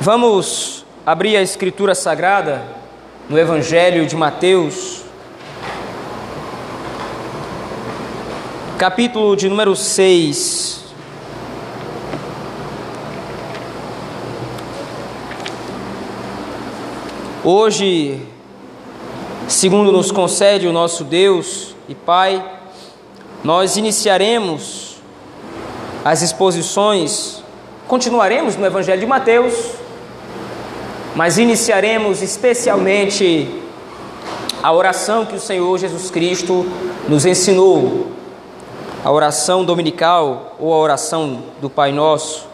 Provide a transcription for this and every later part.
Vamos abrir a Escritura Sagrada no Evangelho de Mateus, capítulo de número 6. Hoje, segundo nos concede o nosso Deus e Pai, nós iniciaremos as exposições, continuaremos no Evangelho de Mateus, mas iniciaremos especialmente a oração que o Senhor Jesus Cristo nos ensinou, a oração dominical ou a oração do Pai Nosso.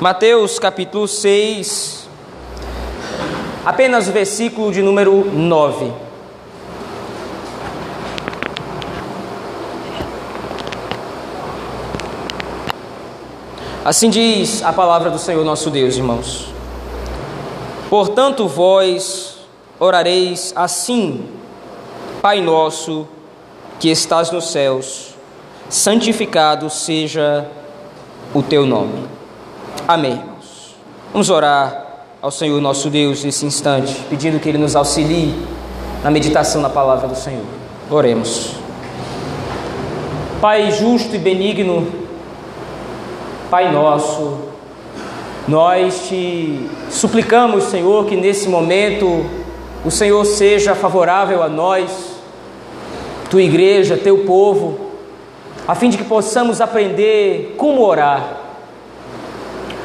Mateus capítulo 6, apenas o versículo de número 9. Assim diz a palavra do Senhor nosso Deus, irmãos. Portanto, vós orareis assim: Pai nosso, que estás nos céus, santificado seja o teu nome. Amém, irmãos. Vamos orar ao Senhor nosso Deus nesse instante, pedindo que Ele nos auxilie na meditação na palavra do Senhor. Oremos. Pai justo e benigno, Pai nosso, nós te suplicamos, Senhor, que nesse momento o Senhor seja favorável a nós, tua igreja, teu povo, a fim de que possamos aprender como orar.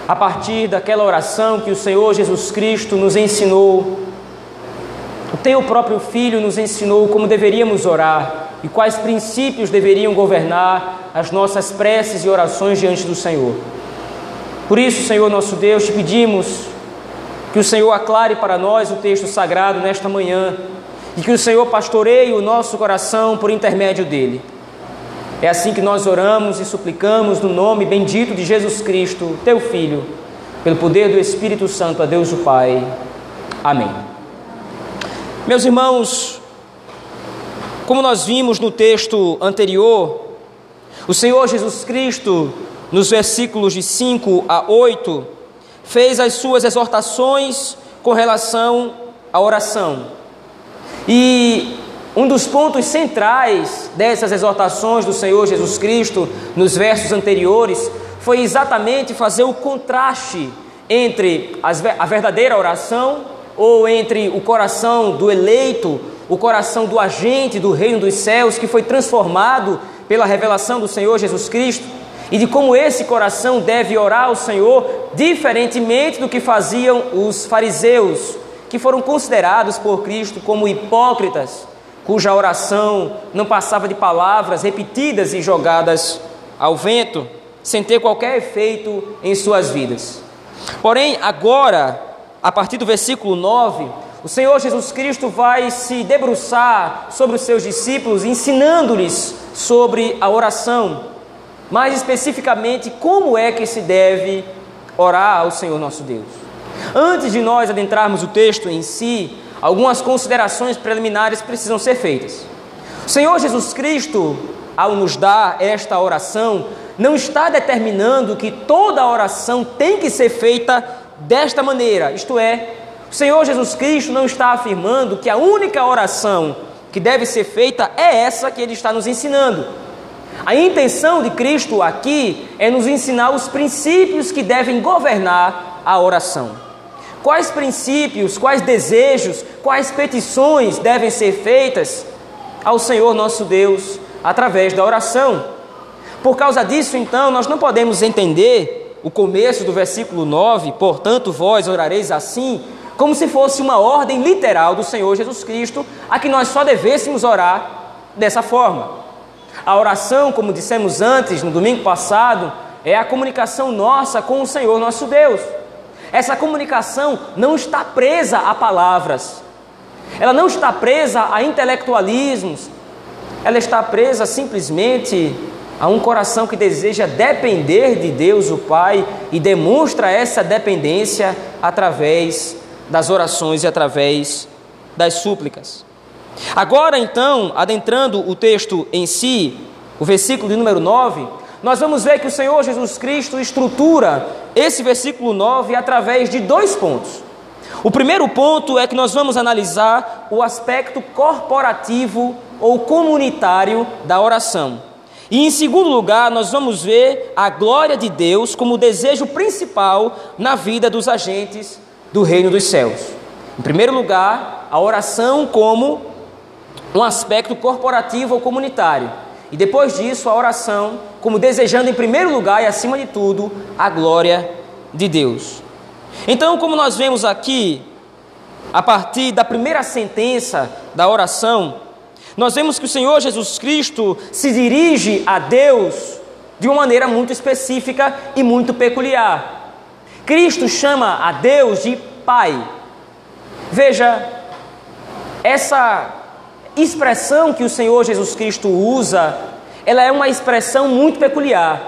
A partir daquela oração que o Senhor Jesus Cristo nos ensinou, o teu próprio Filho nos ensinou como deveríamos orar e quais princípios deveriam governar as nossas preces e orações diante do Senhor. Por isso, Senhor nosso Deus, te pedimos que o Senhor aclare para nós o texto sagrado nesta manhã e que o Senhor pastoreie o nosso coração por intermédio dele. É assim que nós oramos e suplicamos no nome bendito de Jesus Cristo, teu Filho, pelo poder do Espírito Santo, a Deus o Pai. Amém. Meus irmãos, como nós vimos no texto anterior, o Senhor Jesus Cristo, nos versículos de 5 a 8, fez as suas exortações com relação à oração. E um dos pontos centrais dessas exortações do Senhor Jesus Cristo, nos versos anteriores, foi exatamente fazer o contraste entre a verdadeira oração ou entre o coração do eleito, o coração do agente do reino dos céus que foi transformado pela revelação do Senhor Jesus Cristo e de como esse coração deve orar ao Senhor, diferentemente do que faziam os fariseus, que foram considerados por Cristo como hipócritas, cuja oração não passava de palavras repetidas e jogadas ao vento, sem ter qualquer efeito em suas vidas. Porém, agora, a partir do versículo 9, o Senhor Jesus Cristo vai se debruçar sobre os seus discípulos, ensinando-lhes sobre a oração, mais especificamente como é que se deve orar ao Senhor nosso Deus. Antes de nós adentrarmos o texto em si, algumas considerações preliminares precisam ser feitas. O Senhor Jesus Cristo, ao nos dar esta oração, não está determinando que toda oração tem que ser feita desta maneira, isto é, o Senhor Jesus Cristo não está afirmando que a única oração que deve ser feita é essa que ele está nos ensinando. A intenção de Cristo aqui é nos ensinar os princípios que devem governar a oração. Quais princípios, quais desejos, quais petições devem ser feitas ao Senhor nosso Deus através da oração. Por causa disso, então, nós não podemos entender o começo do versículo 9, portanto, vós orareis assim, como se fosse uma ordem literal do Senhor Jesus Cristo, a que nós só devêssemos orar dessa forma. A oração, como dissemos antes, no domingo passado, é a comunicação nossa com o Senhor nosso Deus. Essa comunicação não está presa a palavras, ela não está presa a intelectualismos, ela está presa simplesmente a um coração que deseja depender de Deus, o Pai, e demonstra essa dependência através das orações e através das súplicas. Agora, então, adentrando o texto em si, o versículo de número 9, nós vamos ver que o Senhor Jesus Cristo estrutura esse versículo 9 através de dois pontos. O primeiro ponto é que nós vamos analisar o aspecto corporativo ou comunitário da oração. E em segundo lugar, nós vamos ver a glória de Deus como desejo principal na vida dos agentes do reino dos céus. Em primeiro lugar, a oração como um aspecto corporativo ou comunitário. E depois disso, a oração como desejando em primeiro lugar e acima de tudo a glória de Deus. Então, como nós vemos aqui, a partir da primeira sentença da oração, nós vemos que o Senhor Jesus Cristo se dirige a Deus de uma maneira muito específica e muito peculiar. Cristo chama a Deus de Pai. Veja, essa expressão que o Senhor Jesus Cristo usa ela é uma expressão muito peculiar.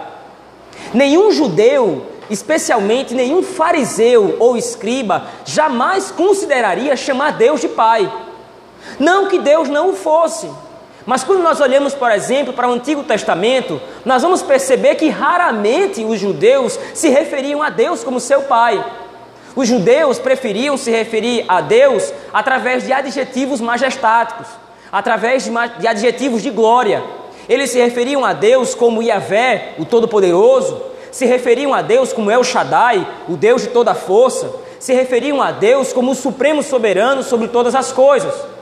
Nenhum judeu, especialmente nenhum fariseu ou escriba, jamais consideraria chamar Deus de Pai. Não que Deus não o fosse, mas quando nós olhamos, por exemplo, para o Antigo Testamento, nós vamos perceber que raramente os judeus se referiam a Deus como seu Pai. Os judeus preferiam se referir a Deus através de adjetivos majestáticos, através de adjetivos de glória. Eles se referiam a Deus como Yahvé, o Todo-Poderoso, se referiam a Deus como El Shaddai, o Deus de toda força, se referiam a Deus como o Supremo Soberano sobre todas as coisas.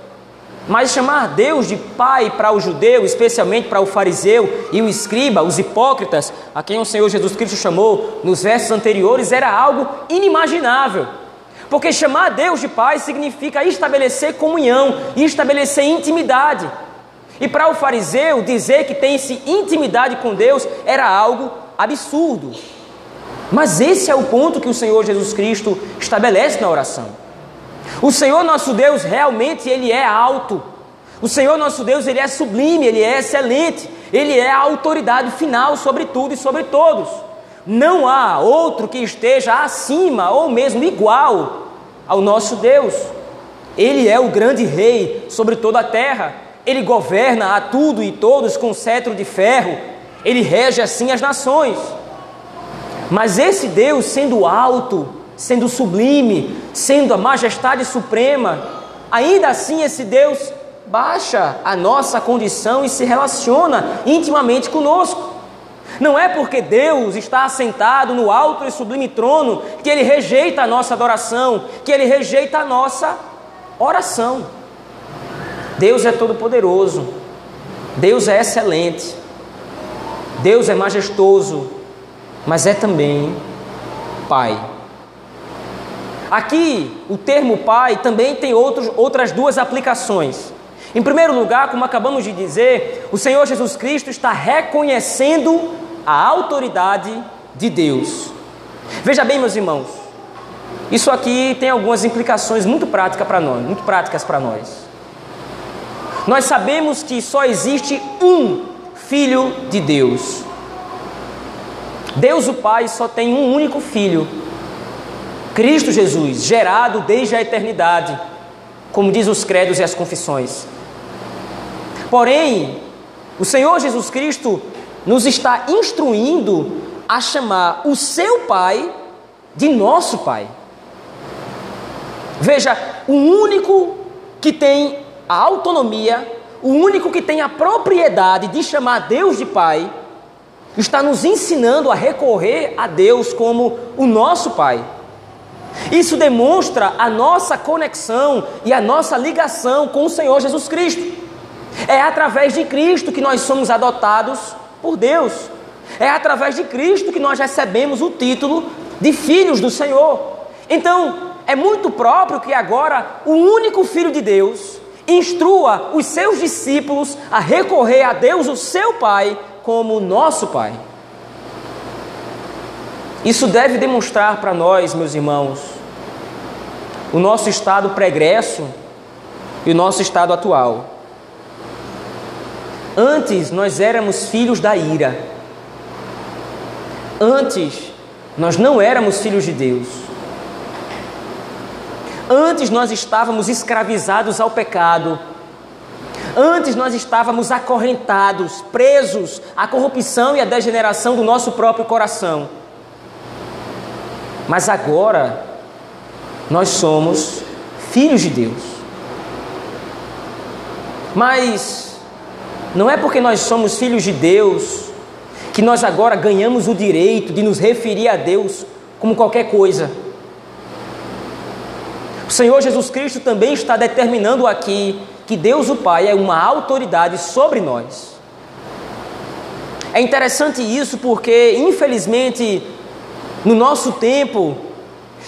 Mas chamar Deus de Pai para o judeu, especialmente para o fariseu e o escriba, os hipócritas, a quem o Senhor Jesus Cristo chamou nos versos anteriores, era algo inimaginável. Porque chamar Deus de Pai significa estabelecer comunhão estabelecer intimidade. E para o fariseu, dizer que tem-se intimidade com Deus era algo absurdo. Mas esse é o ponto que o Senhor Jesus Cristo estabelece na oração. O Senhor nosso Deus realmente ele é alto. O Senhor nosso Deus ele é sublime, ele é excelente. Ele é a autoridade final sobre tudo e sobre todos. Não há outro que esteja acima ou mesmo igual ao nosso Deus. Ele é o grande rei sobre toda a terra. Ele governa a tudo e todos com cetro de ferro, ele rege assim as nações. Mas esse Deus, sendo alto, sendo sublime, sendo a majestade suprema, ainda assim esse Deus baixa a nossa condição e se relaciona intimamente conosco. Não é porque Deus está assentado no alto e sublime trono que ele rejeita a nossa adoração, que ele rejeita a nossa oração. Deus é todo-poderoso, Deus é excelente, Deus é majestoso, mas é também Pai. Aqui, o termo Pai também tem outros, outras duas aplicações. Em primeiro lugar, como acabamos de dizer, o Senhor Jesus Cristo está reconhecendo a autoridade de Deus. Veja bem, meus irmãos, isso aqui tem algumas implicações muito práticas para nós, muito práticas para nós. Nós sabemos que só existe um Filho de Deus. Deus o Pai só tem um único Filho, Cristo Jesus, gerado desde a eternidade, como diz os credos e as confissões. Porém, o Senhor Jesus Cristo nos está instruindo a chamar o seu Pai de nosso Pai. Veja, o único que tem a autonomia, o único que tem a propriedade de chamar Deus de Pai, está nos ensinando a recorrer a Deus como o nosso Pai. Isso demonstra a nossa conexão e a nossa ligação com o Senhor Jesus Cristo. É através de Cristo que nós somos adotados por Deus. É através de Cristo que nós recebemos o título de filhos do Senhor. Então, é muito próprio que agora o único filho de Deus instrua os seus discípulos a recorrer a Deus, o seu Pai, como nosso Pai. Isso deve demonstrar para nós, meus irmãos, o nosso estado pregresso e o nosso estado atual. Antes nós éramos filhos da ira. Antes nós não éramos filhos de Deus. Antes nós estávamos escravizados ao pecado. Antes nós estávamos acorrentados, presos à corrupção e à degeneração do nosso próprio coração. Mas agora nós somos filhos de Deus. Mas não é porque nós somos filhos de Deus que nós agora ganhamos o direito de nos referir a Deus como qualquer coisa. O Senhor Jesus Cristo também está determinando aqui que Deus o Pai é uma autoridade sobre nós. É interessante isso porque, infelizmente, no nosso tempo,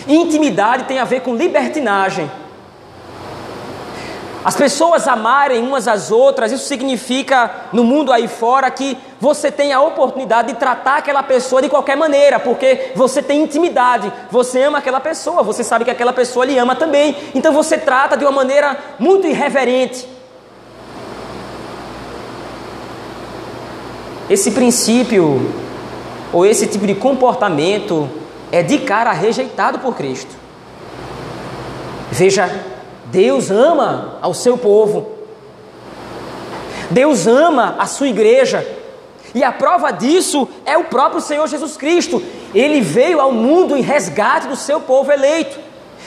intimidade tem a ver com libertinagem. As pessoas amarem umas às outras, isso significa no mundo aí fora que você tem a oportunidade de tratar aquela pessoa de qualquer maneira, porque você tem intimidade, você ama aquela pessoa, você sabe que aquela pessoa lhe ama também, então você trata de uma maneira muito irreverente. Esse princípio ou esse tipo de comportamento é de cara rejeitado por Cristo. Veja, Deus ama ao seu povo. Deus ama a sua igreja. E a prova disso é o próprio Senhor Jesus Cristo. Ele veio ao mundo em resgate do seu povo eleito.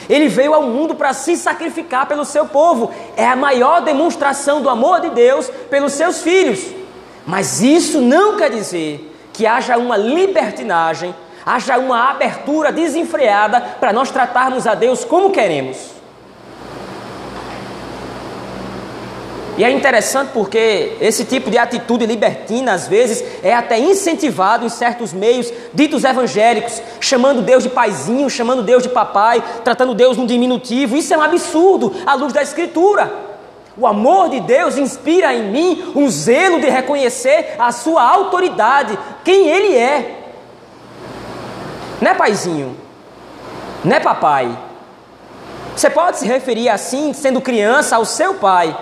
Ele veio ao mundo para se sacrificar pelo seu povo. É a maior demonstração do amor de Deus pelos seus filhos. Mas isso não quer dizer que haja uma libertinagem, haja uma abertura desenfreada para nós tratarmos a Deus como queremos. E é interessante porque esse tipo de atitude libertina, às vezes, é até incentivado em certos meios ditos evangélicos, chamando Deus de paizinho, chamando Deus de papai, tratando Deus num diminutivo. Isso é um absurdo à luz da Escritura. O amor de Deus inspira em mim um zelo de reconhecer a sua autoridade, quem Ele é. Não é paizinho, não é papai. Você pode se referir assim, sendo criança, ao seu pai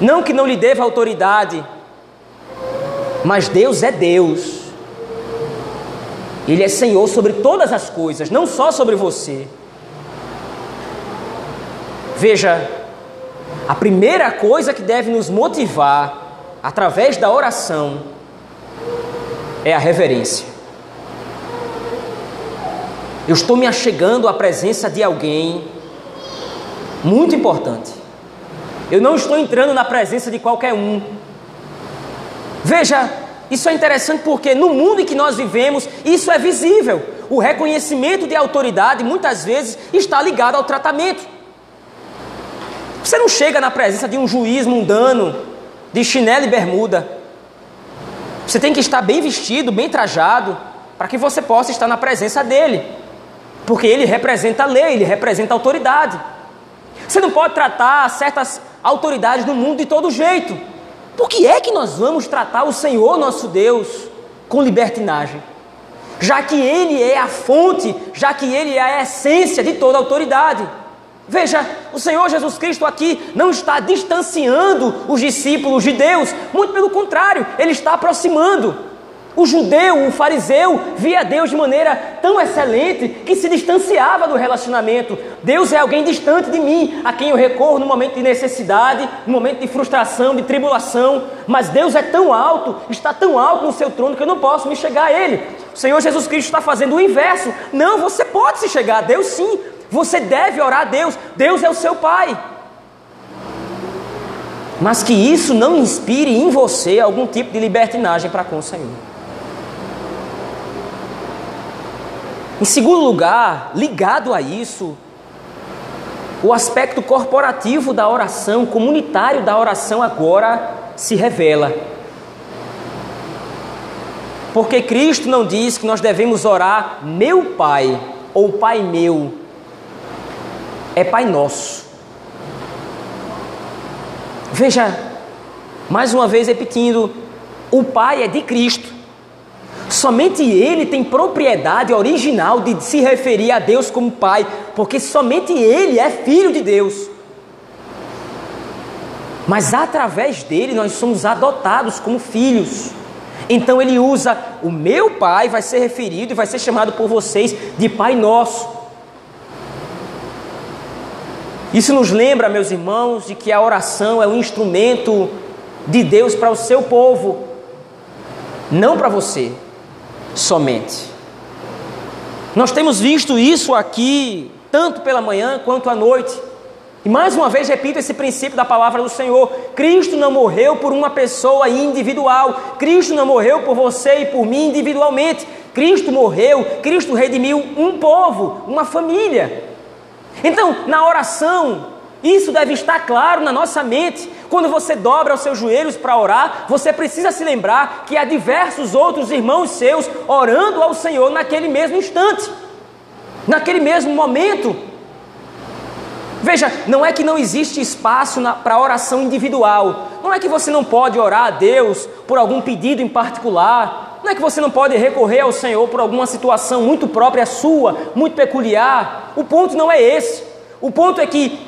não que não lhe deva autoridade, mas Deus é Deus. Ele é Senhor sobre todas as coisas, não só sobre você. Veja, a primeira coisa que deve nos motivar através da oração é a reverência. Eu estou me achegando à presença de alguém muito importante. Eu não estou entrando na presença de qualquer um. Veja, isso é interessante porque no mundo em que nós vivemos, isso é visível. O reconhecimento de autoridade muitas vezes está ligado ao tratamento. Você não chega na presença de um juiz mundano, de chinelo e bermuda. Você tem que estar bem vestido, bem trajado, para que você possa estar na presença dele. Porque ele representa a lei, ele representa a autoridade. Você não pode tratar certas autoridades no mundo de todo jeito. Por que é que nós vamos tratar o Senhor nosso Deus com libertinagem? Já que Ele é a fonte, já que Ele é a essência de toda autoridade. Veja, o Senhor Jesus Cristo aqui não está distanciando os discípulos de Deus, muito pelo contrário, Ele está aproximando. O judeu, o fariseu, via Deus de maneira tão excelente que se distanciava do relacionamento. Deus é alguém distante de mim, a quem eu recorro no momento de necessidade, no momento de frustração, de tribulação. Mas Deus é tão alto, está tão alto no seu trono que eu não posso me chegar a Ele. O Senhor Jesus Cristo está fazendo o inverso. Não, você pode se chegar a Deus sim. Você deve orar a Deus. Deus é o seu Pai. Mas que isso não inspire em você algum tipo de libertinagem para com o Senhor. Em segundo lugar, ligado a isso, o aspecto corporativo da oração, comunitário da oração agora se revela. Porque Cristo não diz que nós devemos orar meu Pai ou Pai meu, é Pai nosso. Veja, mais uma vez repetindo, o Pai é de Cristo. Somente Ele tem propriedade original de se referir a Deus como Pai, porque somente Ele é filho de Deus. Mas através dele nós somos adotados como filhos. Então ele usa o meu Pai, vai ser referido e vai ser chamado por vocês de Pai Nosso. Isso nos lembra, meus irmãos, de que a oração é um instrumento de Deus para o seu povo, não para você somente. Nós temos visto isso aqui, tanto pela manhã quanto à noite. E mais uma vez repito esse princípio da palavra do Senhor: Cristo não morreu por uma pessoa individual, Cristo não morreu por você e por mim individualmente. Cristo morreu, Cristo redimiu um povo, uma família. Então, na oração, isso deve estar claro na nossa mente. Quando você dobra os seus joelhos para orar, você precisa se lembrar que há diversos outros irmãos seus orando ao Senhor naquele mesmo instante, naquele mesmo momento. Veja, não é que não existe espaço para oração individual, não é que você não pode orar a Deus por algum pedido em particular, não é que você não pode recorrer ao Senhor por alguma situação muito própria sua, muito peculiar. O ponto não é esse. O ponto é que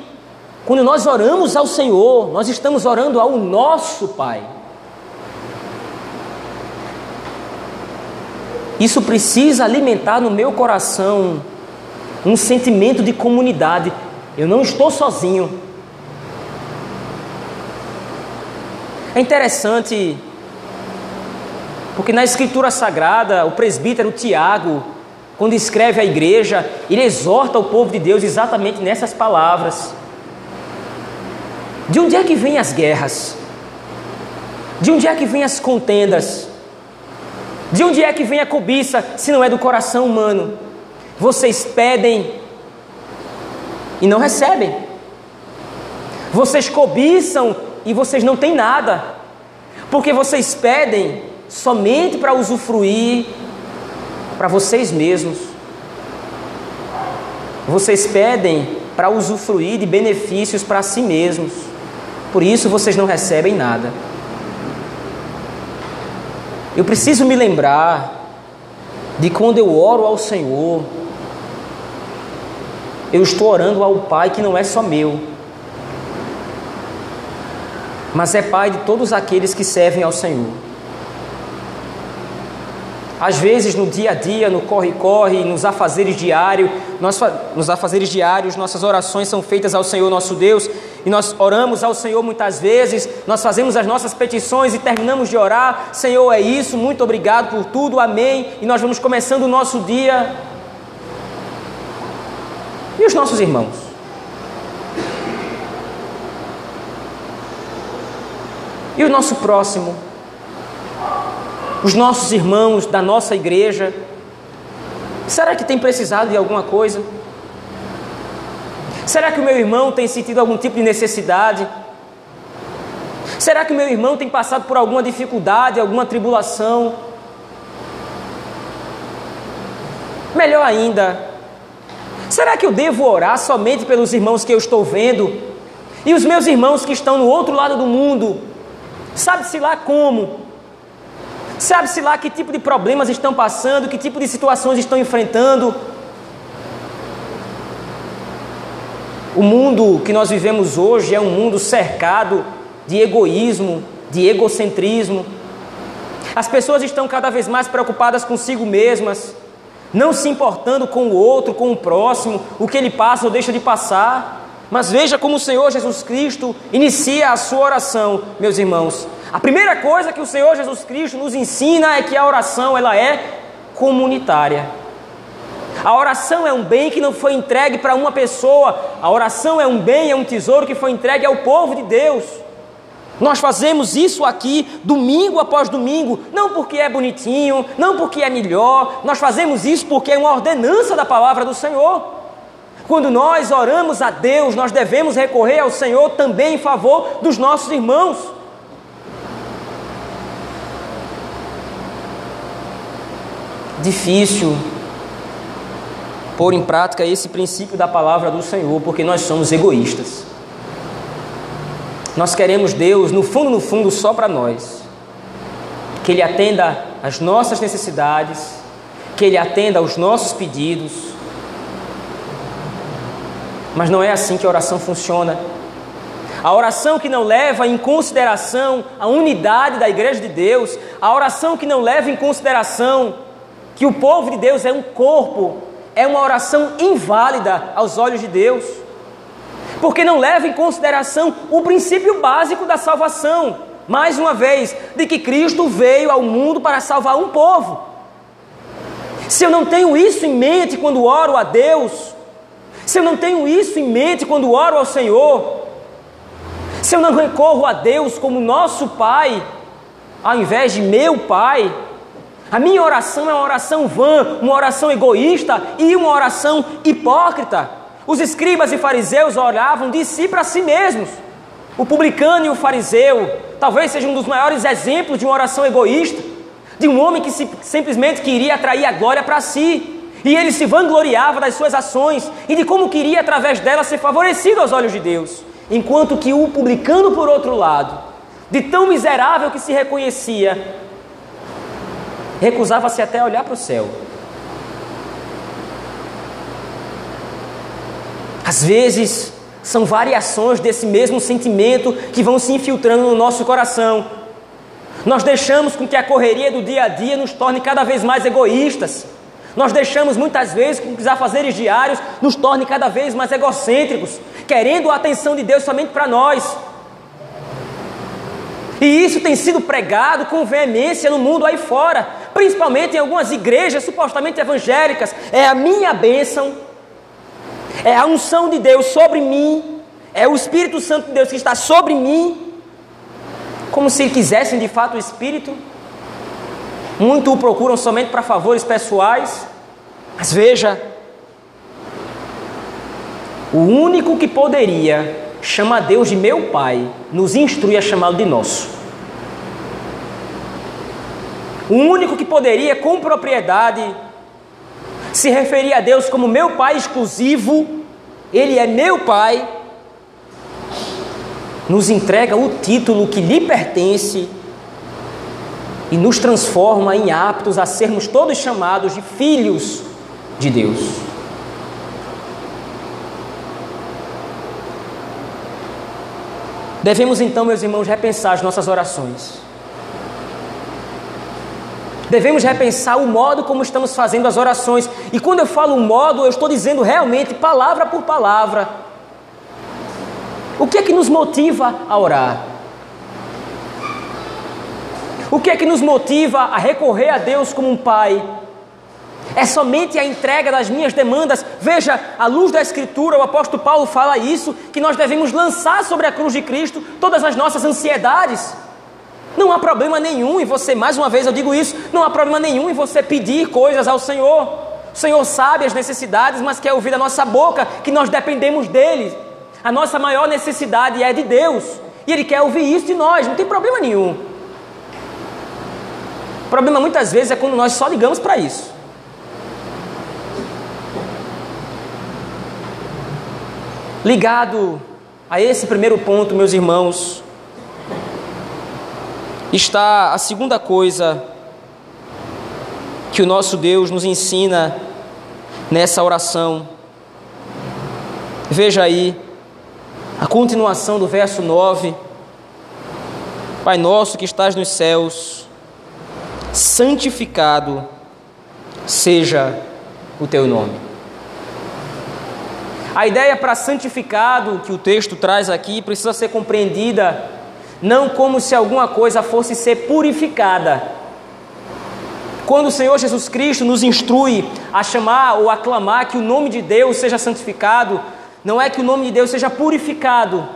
quando nós oramos ao Senhor, nós estamos orando ao nosso Pai. Isso precisa alimentar no meu coração um sentimento de comunidade. Eu não estou sozinho. É interessante, porque na Escritura Sagrada, o presbítero Tiago, quando escreve à igreja, ele exorta o povo de Deus exatamente nessas palavras. De onde é que vêm as guerras? De onde é que vêm as contendas? De onde é que vem a cobiça, se não é do coração humano? Vocês pedem e não recebem. Vocês cobiçam e vocês não têm nada. Porque vocês pedem somente para usufruir para vocês mesmos. Vocês pedem para usufruir de benefícios para si mesmos. Por isso vocês não recebem nada. Eu preciso me lembrar de quando eu oro ao Senhor, eu estou orando ao Pai que não é só meu, mas é Pai de todos aqueles que servem ao Senhor. Às vezes, no dia a dia, no corre-corre, nos afazeres diários, nós, nos afazeres diários, nossas orações são feitas ao Senhor nosso Deus, e nós oramos ao Senhor muitas vezes, nós fazemos as nossas petições e terminamos de orar, Senhor, é isso, muito obrigado por tudo, amém, e nós vamos começando o nosso dia. E os nossos irmãos? E o nosso próximo? Os nossos irmãos da nossa igreja? Será que tem precisado de alguma coisa? Será que o meu irmão tem sentido algum tipo de necessidade? Será que o meu irmão tem passado por alguma dificuldade, alguma tribulação? Melhor ainda, será que eu devo orar somente pelos irmãos que eu estou vendo? E os meus irmãos que estão no outro lado do mundo? Sabe-se lá como? Sabe-se lá que tipo de problemas estão passando, que tipo de situações estão enfrentando. O mundo que nós vivemos hoje é um mundo cercado de egoísmo, de egocentrismo. As pessoas estão cada vez mais preocupadas consigo mesmas, não se importando com o outro, com o próximo, o que ele passa ou deixa de passar. Mas veja como o Senhor Jesus Cristo inicia a sua oração, meus irmãos. A primeira coisa que o Senhor Jesus Cristo nos ensina é que a oração ela é comunitária. A oração é um bem que não foi entregue para uma pessoa. A oração é um bem, é um tesouro que foi entregue ao povo de Deus. Nós fazemos isso aqui domingo após domingo, não porque é bonitinho, não porque é melhor, nós fazemos isso porque é uma ordenança da palavra do Senhor. Quando nós oramos a Deus, nós devemos recorrer ao Senhor também em favor dos nossos irmãos. Difícil pôr em prática esse princípio da palavra do Senhor, porque nós somos egoístas. Nós queremos Deus, no fundo, no fundo, só para nós. Que Ele atenda às nossas necessidades, que Ele atenda aos nossos pedidos. Mas não é assim que a oração funciona. A oração que não leva em consideração a unidade da igreja de Deus, a oração que não leva em consideração que o povo de Deus é um corpo, é uma oração inválida aos olhos de Deus. porque não leva em consideração o princípio básico da salvação. Mais uma vez, de que Cristo veio ao mundo para salvar um povo. Se eu não tenho isso em mente quando oro a Deus, se eu não tenho isso em mente quando oro ao Senhor, se eu não recorro a Deus como nosso Pai, ao invés de meu Pai, a minha oração é uma oração vã, uma oração egoísta e uma oração hipócrita. Os escribas e fariseus oravam de si para si mesmos. O publicano e o fariseu talvez seja um dos maiores exemplos de uma oração egoísta, de um homem que se, simplesmente queria atrair a glória para si. E ele se vangloriava das suas ações e de como queria, através delas, ser favorecido aos olhos de Deus. Enquanto que o publicano, por outro lado, de tão miserável que se reconhecia, recusava-se até a olhar para o céu. Às vezes, são variações desse mesmo sentimento que vão se infiltrando no nosso coração. Nós deixamos com que a correria do dia a dia nos torne cada vez mais egoístas. Nós deixamos muitas vezes com que os afazeres diários nos torne cada vez mais egocêntricos, querendo a atenção de Deus somente para nós. E isso tem sido pregado com veemência no mundo aí fora, principalmente em algumas igrejas supostamente evangélicas. É a minha bênção, é a unção de Deus sobre mim, é o Espírito Santo de Deus que está sobre mim, como se quisessem de fato o Espírito. Muito o procuram somente para favores pessoais. Mas veja, o único que poderia chamar Deus de meu Pai, nos instrui a chamá-lo de nosso. O único que poderia, com propriedade, se referir a Deus como meu Pai exclusivo, Ele é meu Pai, nos entrega o título que lhe pertence e nos transforma em aptos a sermos todos chamados de filhos de Deus. Devemos então, meus irmãos, repensar as nossas orações. Devemos repensar o modo como estamos fazendo as orações. E quando eu falo modo, eu estou dizendo realmente palavra por palavra. O que é que nos motiva a orar? O que é que nos motiva a recorrer a Deus como um pai? É somente a entrega das minhas demandas. Veja, à luz da Escritura, o apóstolo Paulo fala isso: que nós devemos lançar sobre a cruz de Cristo todas as nossas ansiedades. Não há problema nenhum em você, mais uma vez eu digo isso, não há problema nenhum em você pedir coisas ao Senhor. O Senhor sabe as necessidades, mas quer ouvir da nossa boca que nós dependemos dele. A nossa maior necessidade é de Deus. E Ele quer ouvir isso de nós, não tem problema nenhum. O problema muitas vezes é quando nós só ligamos para isso. Ligado a esse primeiro ponto, meus irmãos, está a segunda coisa que o nosso Deus nos ensina nessa oração. Veja aí a continuação do verso 9. Pai nosso que estás nos céus, santificado seja o teu nome. A ideia para santificado que o texto traz aqui precisa ser compreendida não como se alguma coisa fosse ser purificada. Quando o Senhor Jesus Cristo nos instrui a chamar ou aclamar que o nome de Deus seja santificado, não é que o nome de Deus seja purificado.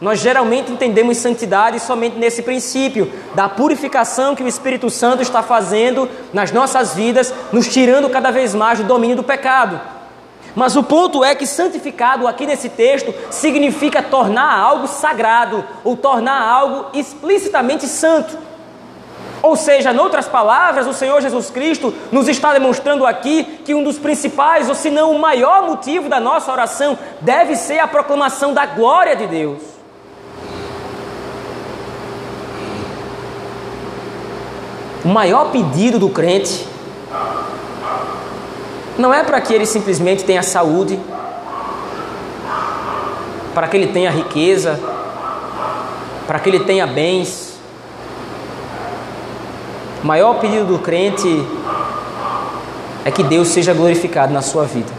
Nós geralmente entendemos santidade somente nesse princípio da purificação que o Espírito Santo está fazendo nas nossas vidas, nos tirando cada vez mais do domínio do pecado. Mas o ponto é que santificado aqui nesse texto significa tornar algo sagrado ou tornar algo explicitamente santo. Ou seja, em outras palavras, o Senhor Jesus Cristo nos está demonstrando aqui que um dos principais, ou se não o maior motivo da nossa oração, deve ser a proclamação da glória de Deus. O maior pedido do crente não é para que ele simplesmente tenha saúde, para que ele tenha riqueza, para que ele tenha bens. O maior pedido do crente é que Deus seja glorificado na sua vida.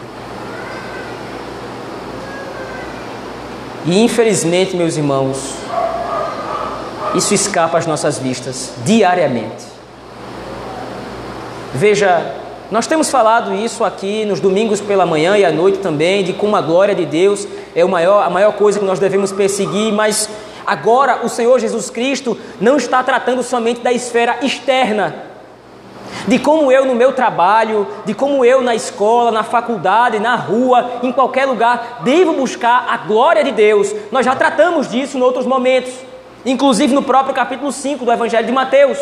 E infelizmente, meus irmãos, isso escapa às nossas vistas diariamente. Veja, nós temos falado isso aqui nos domingos pela manhã e à noite também, de como a glória de Deus é maior, a maior coisa que nós devemos perseguir, mas agora o Senhor Jesus Cristo não está tratando somente da esfera externa, de como eu no meu trabalho, de como eu na escola, na faculdade, na rua, em qualquer lugar, devo buscar a glória de Deus. Nós já tratamos disso em outros momentos, inclusive no próprio capítulo 5 do Evangelho de Mateus.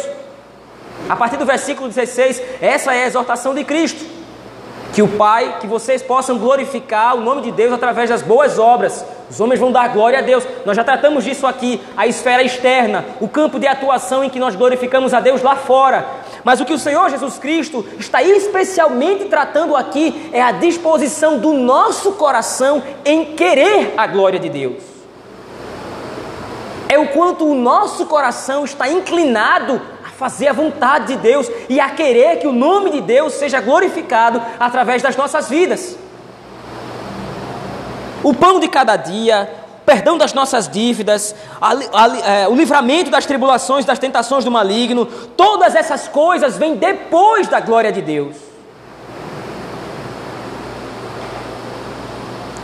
A partir do versículo 16, essa é a exortação de Cristo. Que o Pai, que vocês possam glorificar o nome de Deus através das boas obras. Os homens vão dar glória a Deus. Nós já tratamos disso aqui, a esfera externa, o campo de atuação em que nós glorificamos a Deus lá fora. Mas o que o Senhor Jesus Cristo está especialmente tratando aqui é a disposição do nosso coração em querer a glória de Deus. É o quanto o nosso coração está inclinado fazer a vontade de Deus e a querer que o nome de Deus seja glorificado através das nossas vidas. O pão de cada dia, o perdão das nossas dívidas, a, a, é, o livramento das tribulações, das tentações do maligno, todas essas coisas vêm depois da glória de Deus.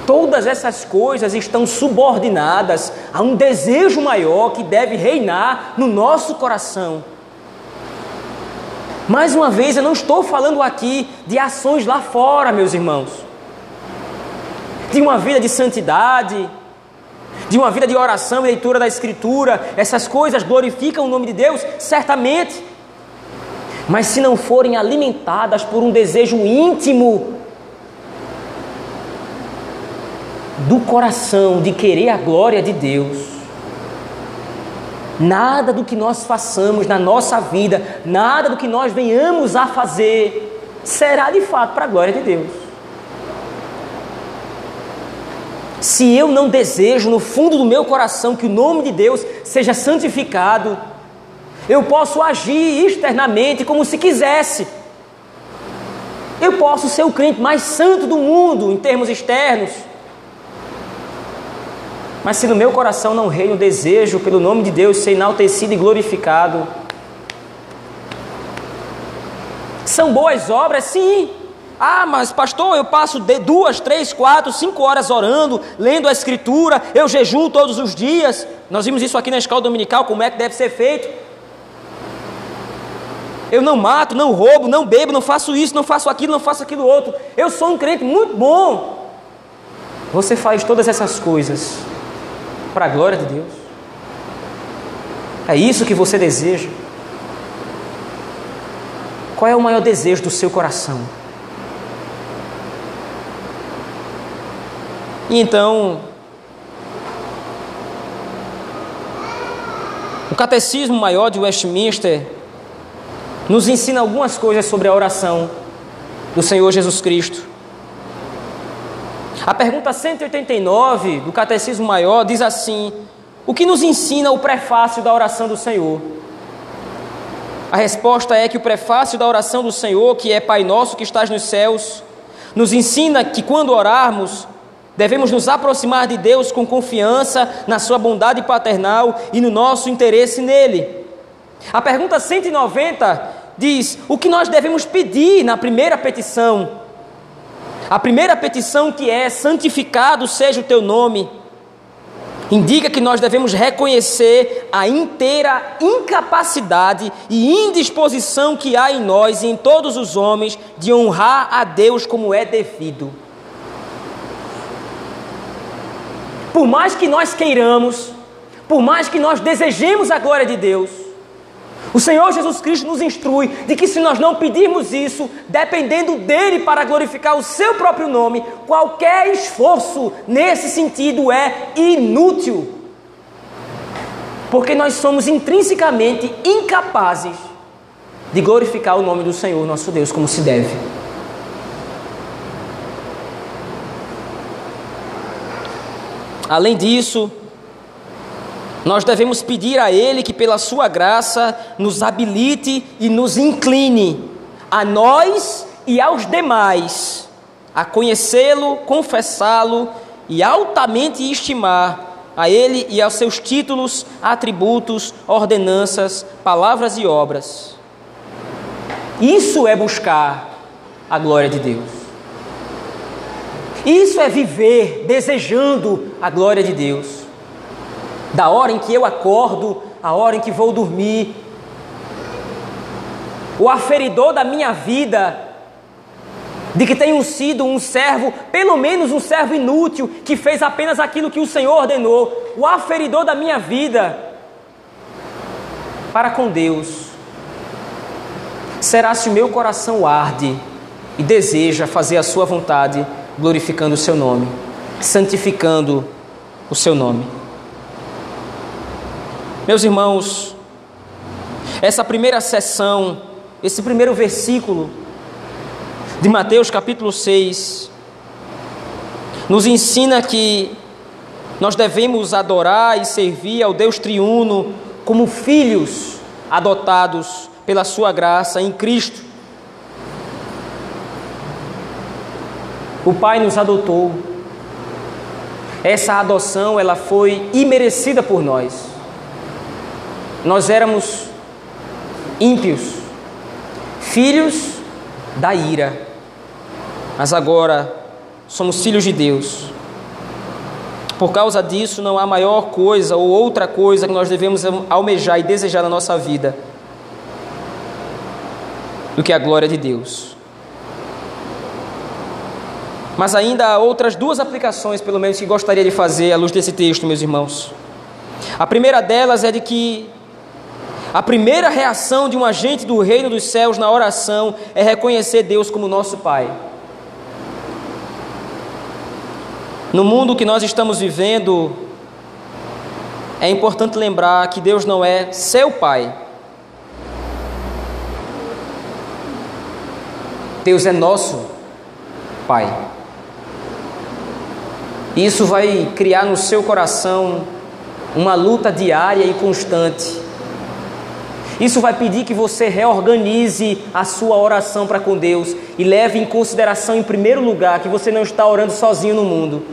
Todas essas coisas estão subordinadas a um desejo maior que deve reinar no nosso coração mais uma vez, eu não estou falando aqui de ações lá fora, meus irmãos, de uma vida de santidade, de uma vida de oração e leitura da Escritura, essas coisas glorificam o nome de Deus, certamente, mas se não forem alimentadas por um desejo íntimo do coração de querer a glória de Deus, Nada do que nós façamos na nossa vida, nada do que nós venhamos a fazer, será de fato para a glória de Deus. Se eu não desejo no fundo do meu coração que o nome de Deus seja santificado, eu posso agir externamente como se quisesse. Eu posso ser o crente mais santo do mundo em termos externos mas se no meu coração não reina o desejo pelo nome de Deus ser enaltecido e glorificado, são boas obras, sim. Ah, mas pastor, eu passo de duas, três, quatro, cinco horas orando, lendo a Escritura, eu jejuo todos os dias. Nós vimos isso aqui na escola dominical, como é que deve ser feito. Eu não mato, não roubo, não bebo, não faço isso, não faço aquilo, não faço aquilo outro. Eu sou um crente muito bom. Você faz todas essas coisas para a glória de Deus? É isso que você deseja? Qual é o maior desejo do seu coração? E então, o Catecismo Maior de Westminster nos ensina algumas coisas sobre a oração do Senhor Jesus Cristo. A pergunta 189 do Catecismo Maior diz assim: O que nos ensina o prefácio da oração do Senhor? A resposta é que o prefácio da oração do Senhor, que é Pai Nosso que estás nos céus, nos ensina que quando orarmos, devemos nos aproximar de Deus com confiança na Sua bondade paternal e no nosso interesse nele. A pergunta 190 diz: O que nós devemos pedir na primeira petição? A primeira petição que é: santificado seja o teu nome, indica que nós devemos reconhecer a inteira incapacidade e indisposição que há em nós e em todos os homens de honrar a Deus como é devido. Por mais que nós queiramos, por mais que nós desejemos a glória de Deus, o Senhor Jesus Cristo nos instrui de que se nós não pedirmos isso, dependendo dele para glorificar o seu próprio nome, qualquer esforço nesse sentido é inútil. Porque nós somos intrinsecamente incapazes de glorificar o nome do Senhor nosso Deus como se deve. Além disso, nós devemos pedir a Ele que, pela Sua graça, nos habilite e nos incline, a nós e aos demais, a conhecê-lo, confessá-lo e altamente estimar a Ele e aos seus títulos, atributos, ordenanças, palavras e obras. Isso é buscar a glória de Deus. Isso é viver desejando a glória de Deus. Da hora em que eu acordo, a hora em que vou dormir, o aferidor da minha vida de que tenho sido um servo, pelo menos um servo inútil, que fez apenas aquilo que o Senhor ordenou, o aferidor da minha vida para com Deus, será se o meu coração arde e deseja fazer a Sua vontade, glorificando o Seu nome, santificando o Seu nome. Meus irmãos, essa primeira sessão, esse primeiro versículo, de Mateus capítulo 6 nos ensina que nós devemos adorar e servir ao Deus triuno como filhos adotados pela sua graça em Cristo. O Pai nos adotou. Essa adoção, ela foi imerecida por nós. Nós éramos ímpios, filhos da ira mas agora somos filhos de Deus. Por causa disso, não há maior coisa ou outra coisa que nós devemos almejar e desejar na nossa vida do que a glória de Deus. Mas ainda há outras duas aplicações, pelo menos, que gostaria de fazer à luz desse texto, meus irmãos. A primeira delas é de que a primeira reação de um agente do reino dos céus na oração é reconhecer Deus como nosso Pai. No mundo que nós estamos vivendo, é importante lembrar que Deus não é seu pai. Deus é nosso pai. Isso vai criar no seu coração uma luta diária e constante. Isso vai pedir que você reorganize a sua oração para com Deus e leve em consideração, em primeiro lugar, que você não está orando sozinho no mundo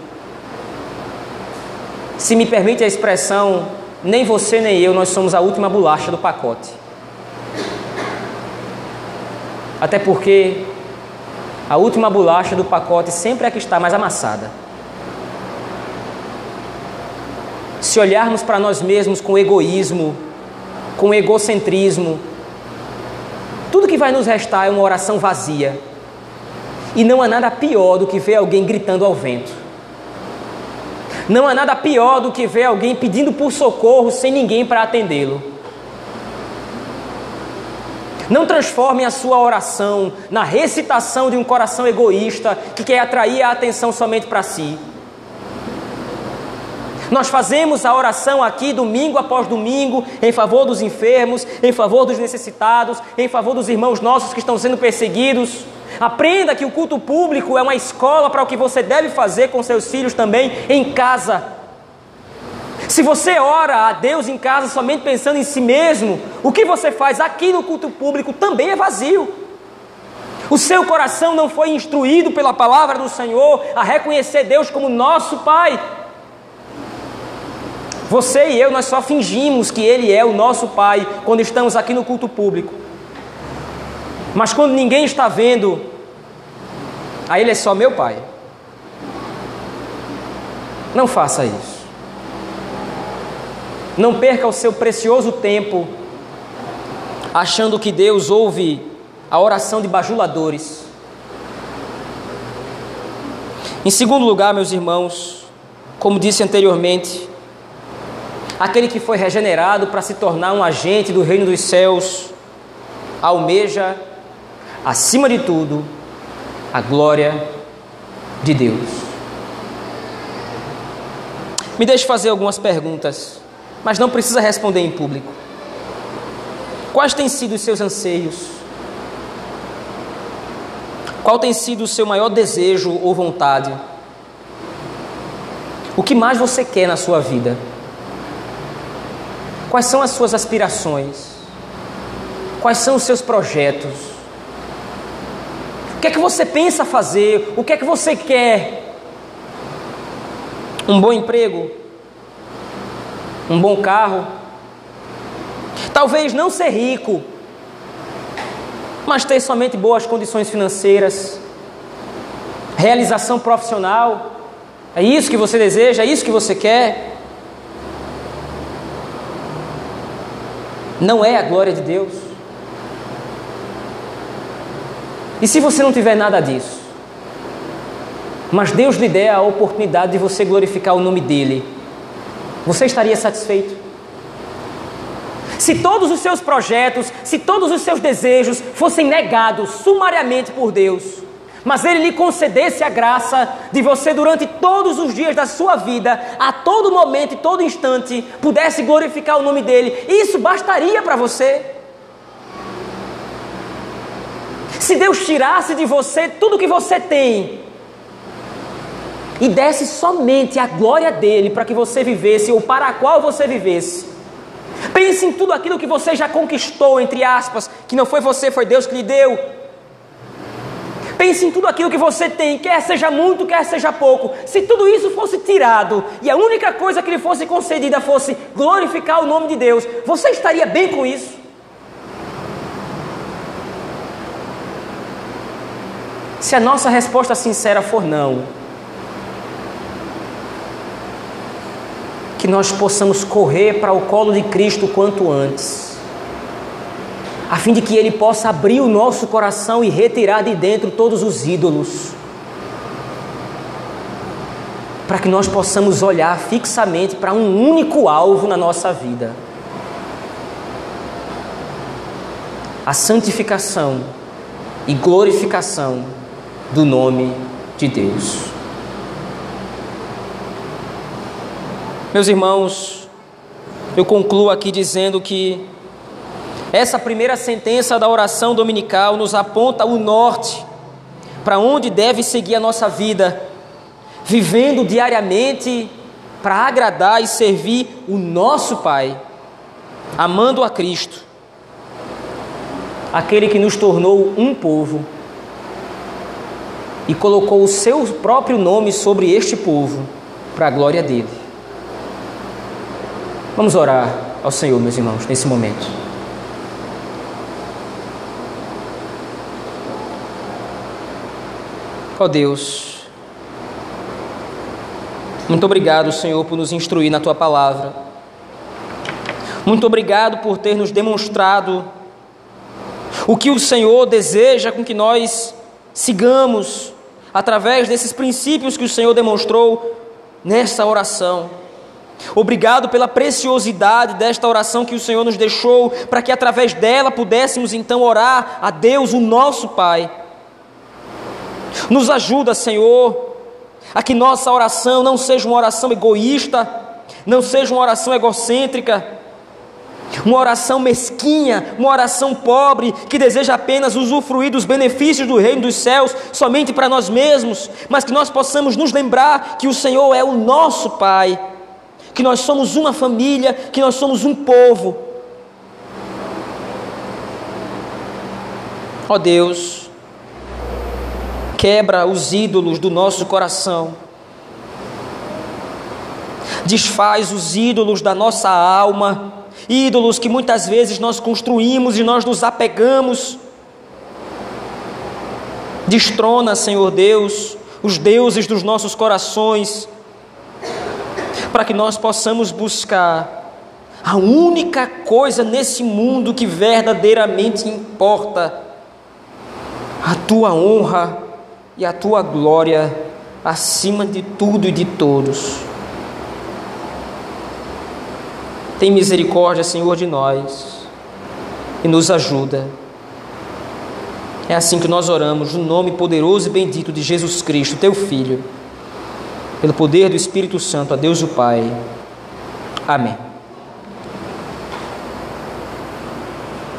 se me permite a expressão, nem você nem eu, nós somos a última bolacha do pacote. Até porque a última bolacha do pacote sempre é a que está mais amassada. Se olharmos para nós mesmos com egoísmo, com egocentrismo, tudo que vai nos restar é uma oração vazia. E não há nada pior do que ver alguém gritando ao vento. Não há nada pior do que ver alguém pedindo por socorro sem ninguém para atendê-lo. Não transforme a sua oração na recitação de um coração egoísta que quer atrair a atenção somente para si. Nós fazemos a oração aqui domingo após domingo em favor dos enfermos, em favor dos necessitados, em favor dos irmãos nossos que estão sendo perseguidos. Aprenda que o culto público é uma escola para o que você deve fazer com seus filhos também em casa. Se você ora a Deus em casa somente pensando em si mesmo, o que você faz aqui no culto público também é vazio. O seu coração não foi instruído pela palavra do Senhor a reconhecer Deus como nosso Pai. Você e eu, nós só fingimos que Ele é o nosso Pai quando estamos aqui no culto público. Mas quando ninguém está vendo, aí ele é só meu pai. Não faça isso. Não perca o seu precioso tempo achando que Deus ouve a oração de bajuladores. Em segundo lugar, meus irmãos, como disse anteriormente, aquele que foi regenerado para se tornar um agente do reino dos céus almeja acima de tudo, a glória de Deus. Me deixe fazer algumas perguntas, mas não precisa responder em público. Quais têm sido os seus anseios? Qual tem sido o seu maior desejo ou vontade? O que mais você quer na sua vida? Quais são as suas aspirações? Quais são os seus projetos? que é que você pensa fazer? O que é que você quer? um bom emprego, um bom carro, talvez não ser rico, mas ter somente boas condições financeiras, realização profissional. É isso que você deseja? É isso que você quer? Não é a glória de Deus. E se você não tiver nada disso? Mas Deus lhe der a oportunidade de você glorificar o nome dEle, você estaria satisfeito? Se todos os seus projetos, se todos os seus desejos fossem negados sumariamente por Deus, mas Ele lhe concedesse a graça de você, durante todos os dias da sua vida, a todo momento e todo instante, pudesse glorificar o nome dEle, isso bastaria para você. Se Deus tirasse de você tudo que você tem e desse somente a glória dele para que você vivesse ou para a qual você vivesse, Pense em tudo aquilo que você já conquistou, entre aspas, que não foi você, foi Deus que lhe deu. Pense em tudo aquilo que você tem, quer seja muito, quer seja pouco. Se tudo isso fosse tirado e a única coisa que lhe fosse concedida fosse glorificar o nome de Deus, você estaria bem com isso? Se a nossa resposta sincera for não, que nós possamos correr para o colo de Cristo quanto antes, a fim de que Ele possa abrir o nosso coração e retirar de dentro todos os ídolos, para que nós possamos olhar fixamente para um único alvo na nossa vida: a santificação e glorificação do nome de Deus. Meus irmãos, eu concluo aqui dizendo que essa primeira sentença da oração dominical nos aponta o norte para onde deve seguir a nossa vida, vivendo diariamente para agradar e servir o nosso Pai, amando a Cristo, aquele que nos tornou um povo e colocou o seu próprio nome sobre este povo, para a glória dele. Vamos orar ao Senhor, meus irmãos, nesse momento. Ó Deus, muito obrigado, Senhor, por nos instruir na tua palavra. Muito obrigado por ter nos demonstrado o que o Senhor deseja com que nós sigamos através desses princípios que o Senhor demonstrou nessa oração. Obrigado pela preciosidade desta oração que o Senhor nos deixou, para que através dela pudéssemos então orar a Deus, o nosso Pai. Nos ajuda, Senhor, a que nossa oração não seja uma oração egoísta, não seja uma oração egocêntrica, uma oração mesquinha, uma oração pobre, que deseja apenas usufruir dos benefícios do reino dos céus somente para nós mesmos, mas que nós possamos nos lembrar que o Senhor é o nosso Pai que nós somos uma família, que nós somos um povo. Ó oh Deus, quebra os ídolos do nosso coração, desfaz os ídolos da nossa alma, ídolos que muitas vezes nós construímos e nós nos apegamos. Destrona, Senhor Deus, os deuses dos nossos corações, para que nós possamos buscar a única coisa nesse mundo que verdadeiramente importa, a tua honra e a tua glória acima de tudo e de todos. Tem misericórdia, Senhor, de nós e nos ajuda. É assim que nós oramos, no nome poderoso e bendito de Jesus Cristo, teu Filho pelo poder do Espírito Santo, a Deus o Pai. Amém.